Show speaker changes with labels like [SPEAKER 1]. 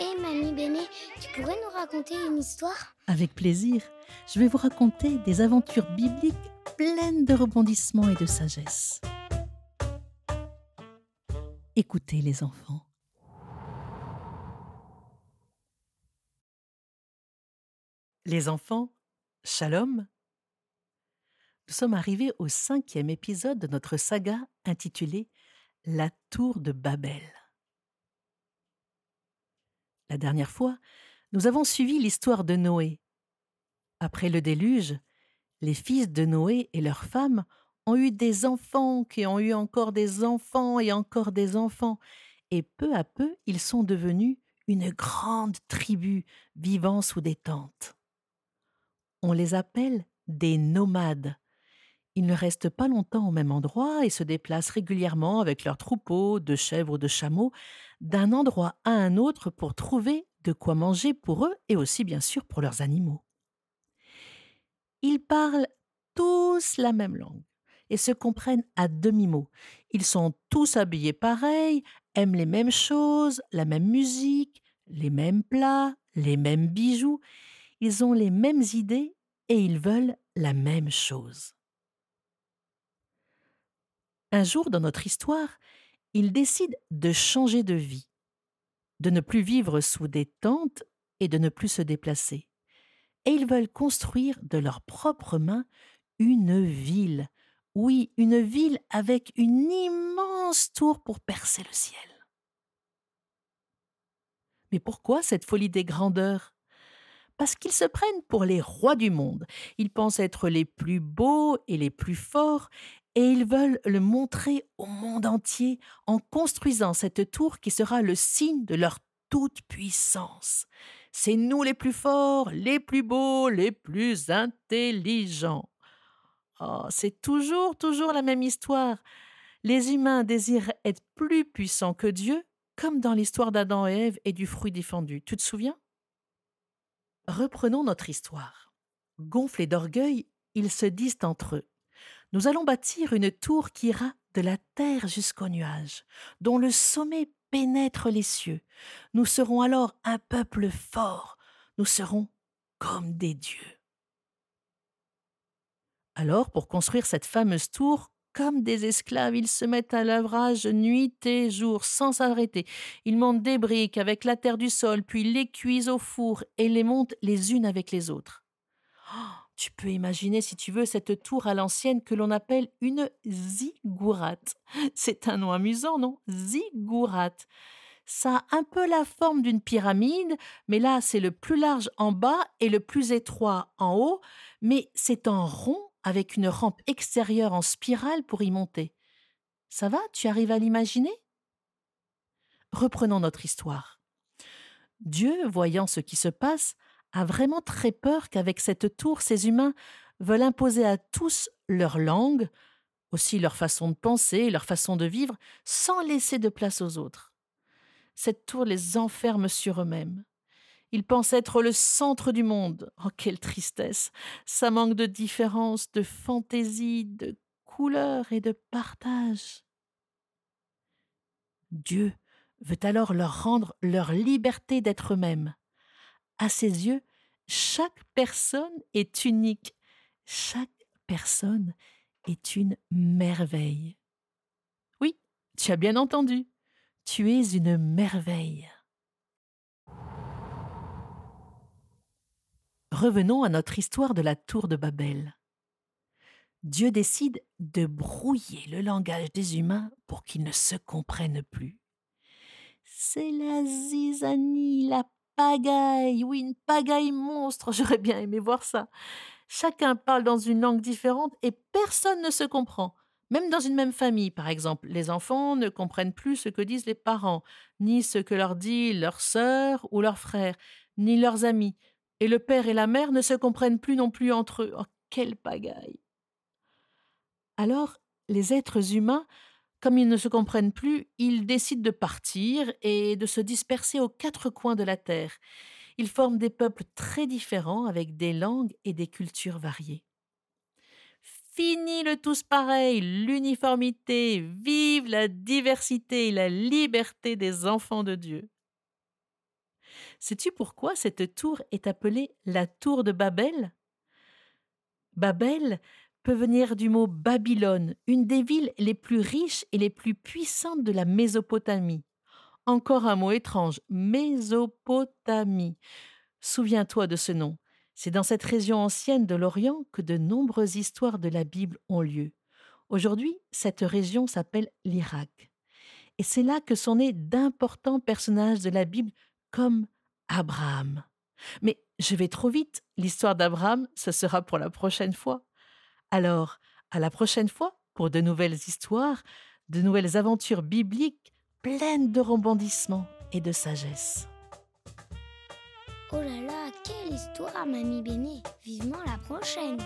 [SPEAKER 1] Hé Mamie Béné, tu pourrais nous raconter une histoire?
[SPEAKER 2] Avec plaisir, je vais vous raconter des aventures bibliques pleines de rebondissements et de sagesse. Écoutez les enfants. Les enfants, shalom. Nous sommes arrivés au cinquième épisode de notre saga intitulée La tour de Babel. La dernière fois, nous avons suivi l'histoire de Noé. Après le déluge, les fils de Noé et leurs femmes ont eu des enfants qui ont eu encore des enfants et encore des enfants, et peu à peu ils sont devenus une grande tribu vivant sous des tentes. On les appelle des nomades. Ils ne restent pas longtemps au même endroit et se déplacent régulièrement avec leurs troupeaux de chèvres ou de chameaux d'un endroit à un autre pour trouver de quoi manger pour eux et aussi bien sûr pour leurs animaux. Ils parlent tous la même langue et se comprennent à demi-mot. Ils sont tous habillés pareil, aiment les mêmes choses, la même musique, les mêmes plats, les mêmes bijoux. Ils ont les mêmes idées et ils veulent la même chose. Un jour dans notre histoire, ils décident de changer de vie, de ne plus vivre sous des tentes et de ne plus se déplacer. Et ils veulent construire de leurs propres mains une ville, oui, une ville avec une immense tour pour percer le ciel. Mais pourquoi cette folie des grandeurs? Parce qu'ils se prennent pour les rois du monde. Ils pensent être les plus beaux et les plus forts, et ils veulent le montrer au monde entier en construisant cette tour qui sera le signe de leur toute puissance. C'est nous les plus forts, les plus beaux, les plus intelligents. Oh, c'est toujours, toujours la même histoire. Les humains désirent être plus puissants que Dieu, comme dans l'histoire d'Adam et Ève et du fruit défendu. Tu te souviens? Reprenons notre histoire. Gonflés d'orgueil, ils se disent entre eux nous allons bâtir une tour qui ira de la terre jusqu'aux nuages, dont le sommet pénètre les cieux. Nous serons alors un peuple fort, nous serons comme des dieux. Alors, pour construire cette fameuse tour, comme des esclaves, ils se mettent à l'ouvrage nuit et jour, sans s'arrêter. Ils montent des briques avec la terre du sol, puis les cuisent au four et les montent les unes avec les autres. Tu peux imaginer, si tu veux, cette tour à l'ancienne que l'on appelle une ziggourate. C'est un nom amusant, non? Ziggourate. Ça a un peu la forme d'une pyramide, mais là, c'est le plus large en bas et le plus étroit en haut, mais c'est en rond avec une rampe extérieure en spirale pour y monter. Ça va? Tu arrives à l'imaginer? Reprenons notre histoire. Dieu, voyant ce qui se passe, a vraiment très peur qu'avec cette tour, ces humains veulent imposer à tous leur langue, aussi leur façon de penser, leur façon de vivre, sans laisser de place aux autres. Cette tour les enferme sur eux-mêmes. Ils pensent être le centre du monde. Oh, quelle tristesse. Ça manque de différence, de fantaisie, de couleur et de partage. Dieu veut alors leur rendre leur liberté d'être eux-mêmes. À ses yeux, chaque personne est unique. Chaque personne est une merveille. Oui, tu as bien entendu. Tu es une merveille. Revenons à notre histoire de la tour de Babel. Dieu décide de brouiller le langage des humains pour qu'ils ne se comprennent plus. C'est la zizanie, la pagaille, oui, une pagaille monstre, j'aurais bien aimé voir ça. Chacun parle dans une langue différente et personne ne se comprend. Même dans une même famille, par exemple, les enfants ne comprennent plus ce que disent les parents, ni ce que leur dit leur sœur ou leur frère, ni leurs amis. Et le père et la mère ne se comprennent plus non plus entre eux. Oh, quelle pagaille. Alors, les êtres humains comme ils ne se comprennent plus, ils décident de partir et de se disperser aux quatre coins de la Terre. Ils forment des peuples très différents avec des langues et des cultures variées. Fini le tous pareil, l'uniformité, vive la diversité et la liberté des enfants de Dieu. Sais-tu pourquoi cette tour est appelée la tour de Babel? Babel peut venir du mot Babylone, une des villes les plus riches et les plus puissantes de la Mésopotamie. Encore un mot étrange, Mésopotamie. Souviens-toi de ce nom. C'est dans cette région ancienne de l'Orient que de nombreuses histoires de la Bible ont lieu. Aujourd'hui, cette région s'appelle l'Irak. Et c'est là que sont nés d'importants personnages de la Bible comme Abraham. Mais je vais trop vite, l'histoire d'Abraham, ce sera pour la prochaine fois. Alors, à la prochaine fois pour de nouvelles histoires, de nouvelles aventures bibliques pleines de rebondissements et de sagesse.
[SPEAKER 1] Oh là là, quelle histoire, mamie Béné Vivement la prochaine